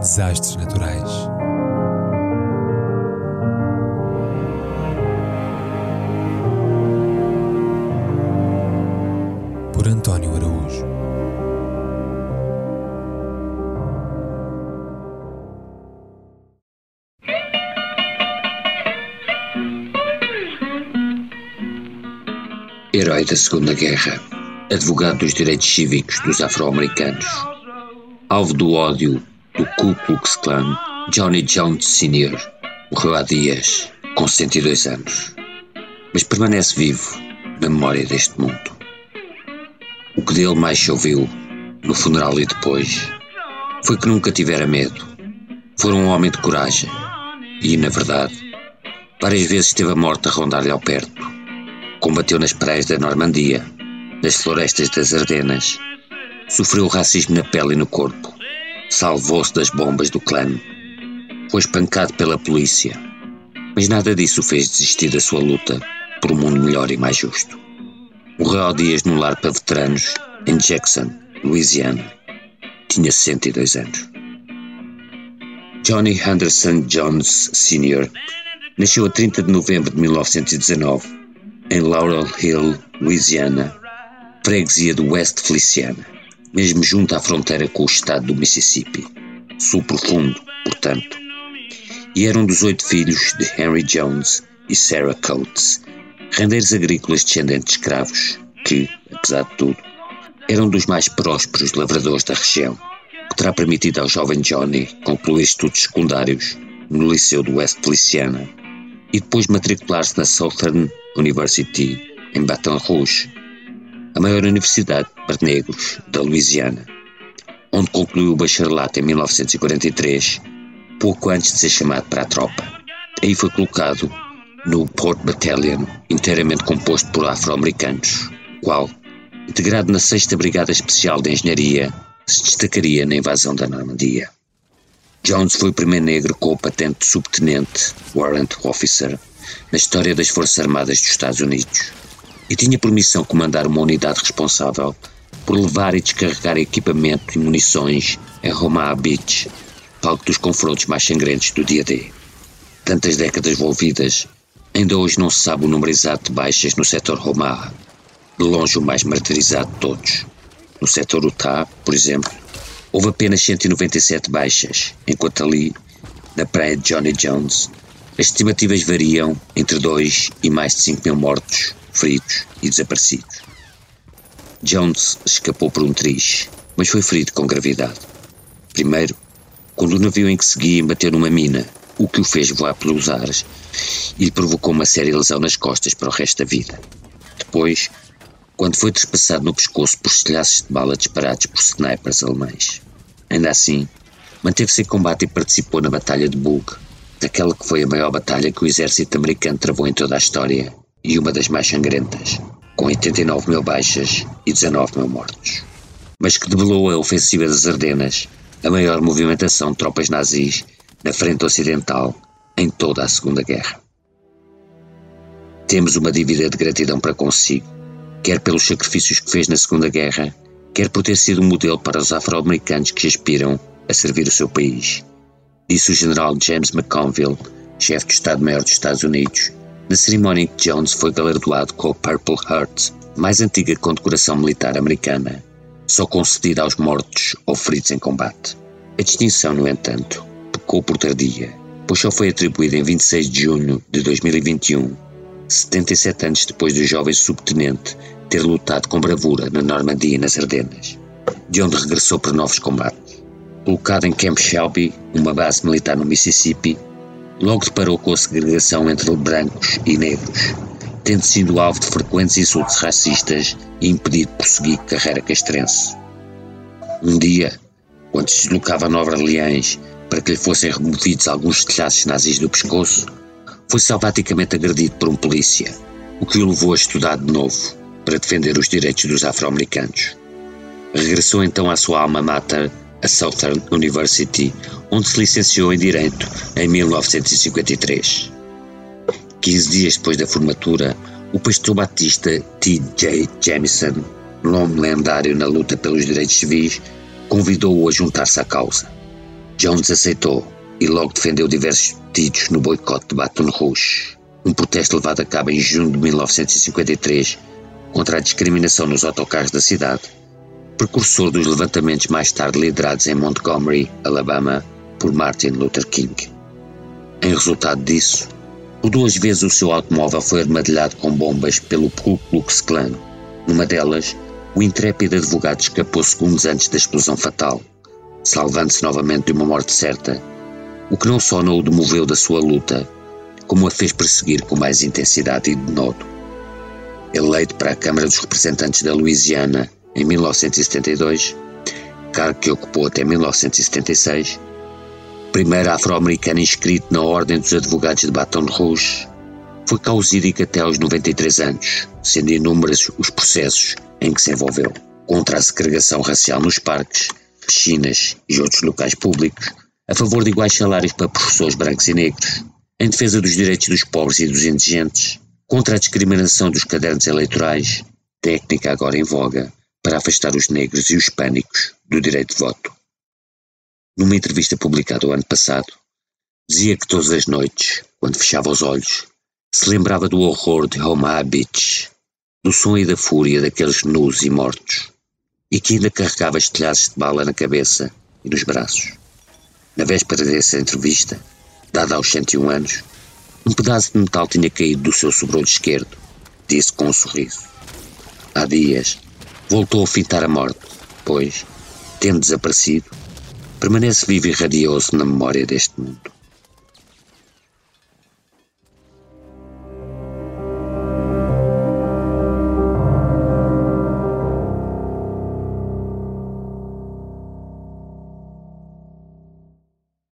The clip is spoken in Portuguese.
Desastres naturais. Por António Araújo. Herói da Segunda Guerra, advogado dos direitos cívicos dos afro-americanos, alvo do ódio do Ku Klux Klan, Johnny Jones Sr. morreu há dias, com 102 anos, mas permanece vivo na memória deste mundo. O que dele mais se ouviu, no funeral e depois, foi que nunca tivera medo. Foi um homem de coragem e, na verdade, várias vezes teve a morte a rondar-lhe ao perto. Combateu nas praias da Normandia, nas florestas das Ardenas, sofreu racismo na pele e no corpo, salvou-se das bombas do clã, foi espancado pela polícia, mas nada disso o fez desistir da sua luta por um mundo melhor e mais justo. Morreu há dias num lar para veteranos em Jackson, Louisiana. Tinha 62 anos. Johnny Henderson Jones Sr. nasceu a 30 de novembro de 1919 em Laurel Hill, Louisiana, freguesia do West Feliciana, mesmo junto à fronteira com o estado do Mississippi, sul profundo, portanto. E era dos oito filhos de Henry Jones e Sarah Coates, rendeiros agrícolas descendentes de escravos, que, apesar de tudo, eram dos mais prósperos lavradores da região, o que terá permitido ao jovem Johnny concluir estudos secundários no Liceu do West Feliciana e depois matricular-se na Southern University em Baton Rouge, a maior universidade para negros da Louisiana, onde concluiu o bacharelato em 1943, pouco antes de ser chamado para a tropa. Aí foi colocado no Port Battalion, inteiramente composto por afro-americanos, qual, integrado na 6 Brigada Especial de Engenharia, se destacaria na invasão da Normandia. Jones foi o primeiro negro com a patente de subtenente, warrant officer, na história das Forças Armadas dos Estados Unidos e tinha por missão comandar uma unidade responsável por levar e descarregar equipamento e munições em Omaha Beach, palco dos confrontos mais sangrentos do dia D. Tantas décadas envolvidas, ainda hoje não se sabe o número exato de baixas no setor Omaha, de longe o mais martirizado de todos. No setor Utah, por exemplo, houve apenas 197 baixas, enquanto ali, na praia de Johnny Jones, as estimativas variam entre 2 e mais de 5 mil mortos, feridos e desaparecidos. Jones escapou por um triz, mas foi ferido com gravidade. Primeiro, quando o navio em que seguia embateu numa mina, o que o fez voar pelos ares e lhe provocou uma séria lesão nas costas para o resto da vida. Depois, quando foi trespassado no pescoço por estilhaços de bala disparados por snipers alemães. Ainda assim, manteve-se em combate e participou na Batalha de Bug, daquela que foi a maior batalha que o exército americano travou em toda a história e uma das mais sangrentas, com 89 mil baixas e 19 mil mortos. Mas que debelou a ofensiva das Ardenas, a maior movimentação de tropas nazis na frente ocidental em toda a Segunda Guerra. Temos uma dívida de gratidão para consigo, quer pelos sacrifícios que fez na Segunda Guerra, quer por ter sido um modelo para os afro-americanos que aspiram a servir o seu país disse o general James McConville, chefe de Estado-Maior dos Estados Unidos, na cerimónia em que Jones foi galardoado com o Purple Heart, mais antiga condecoração militar americana, só concedida aos mortos ou feridos em combate. A distinção, no entanto, pecou por tardia, pois só foi atribuída em 26 de junho de 2021, 77 anos depois do jovem subtenente ter lutado com bravura na Normandia e nas Ardenas, de onde regressou para novos combates colocado em Camp Shelby, uma base militar no Mississippi, logo deparou com a segregação entre brancos e negros, tendo sido alvo de frequentes insultos racistas e impedido de prosseguir carreira castrense. Um dia, quando se deslocava a Nova Orleans para que lhe fossem removidos alguns telhaços nazis do pescoço, foi salvaticamente agredido por um polícia, o que o levou a estudar de novo para defender os direitos dos afro-americanos. Regressou então à sua alma mater, a Southern University, onde se licenciou em Direito em 1953. 15 dias depois da formatura, o pastor batista T.J. Jamison, nome lendário na luta pelos direitos civis, convidou-o a juntar-se à causa. Jones aceitou e logo defendeu diversos pedidos no boicote de Baton Rouge, um protesto levado a cabo em junho de 1953 contra a discriminação nos autocarros da cidade, precursor dos levantamentos mais tarde liderados em Montgomery, Alabama, por Martin Luther King. Em resultado disso, por duas vezes o seu automóvel foi armadilhado com bombas pelo Ku Klux Klan. Numa delas, o intrépido advogado escapou segundos antes da explosão fatal, salvando-se novamente de uma morte certa, o que não só não o demoveu da sua luta, como a fez perseguir com mais intensidade e denodo. Eleito para a Câmara dos Representantes da Louisiana em 1972, cargo que ocupou até 1976, primeiro afro-americano inscrito na Ordem dos Advogados de Baton Rouge, foi causídico até aos 93 anos, sendo inúmeros os processos em que se envolveu contra a segregação racial nos parques, piscinas e outros locais públicos, a favor de iguais salários para professores brancos e negros, em defesa dos direitos dos pobres e dos indigentes, contra a discriminação dos cadernos eleitorais, técnica agora em voga para afastar os negros e os pânicos do direito de voto. Numa entrevista publicada o ano passado, dizia que todas as noites, quando fechava os olhos, se lembrava do horror de Omaha Beach, do som e da fúria daqueles nus e mortos, e que ainda carregava estilhaços de bala na cabeça e nos braços. Na véspera dessa entrevista, dada aos 101 anos, um pedaço de metal tinha caído do seu sobrolho esquerdo, disse com um sorriso. Há dias, voltou a fintar a morte, pois, tendo desaparecido, permanece vivo e radioso na memória deste mundo.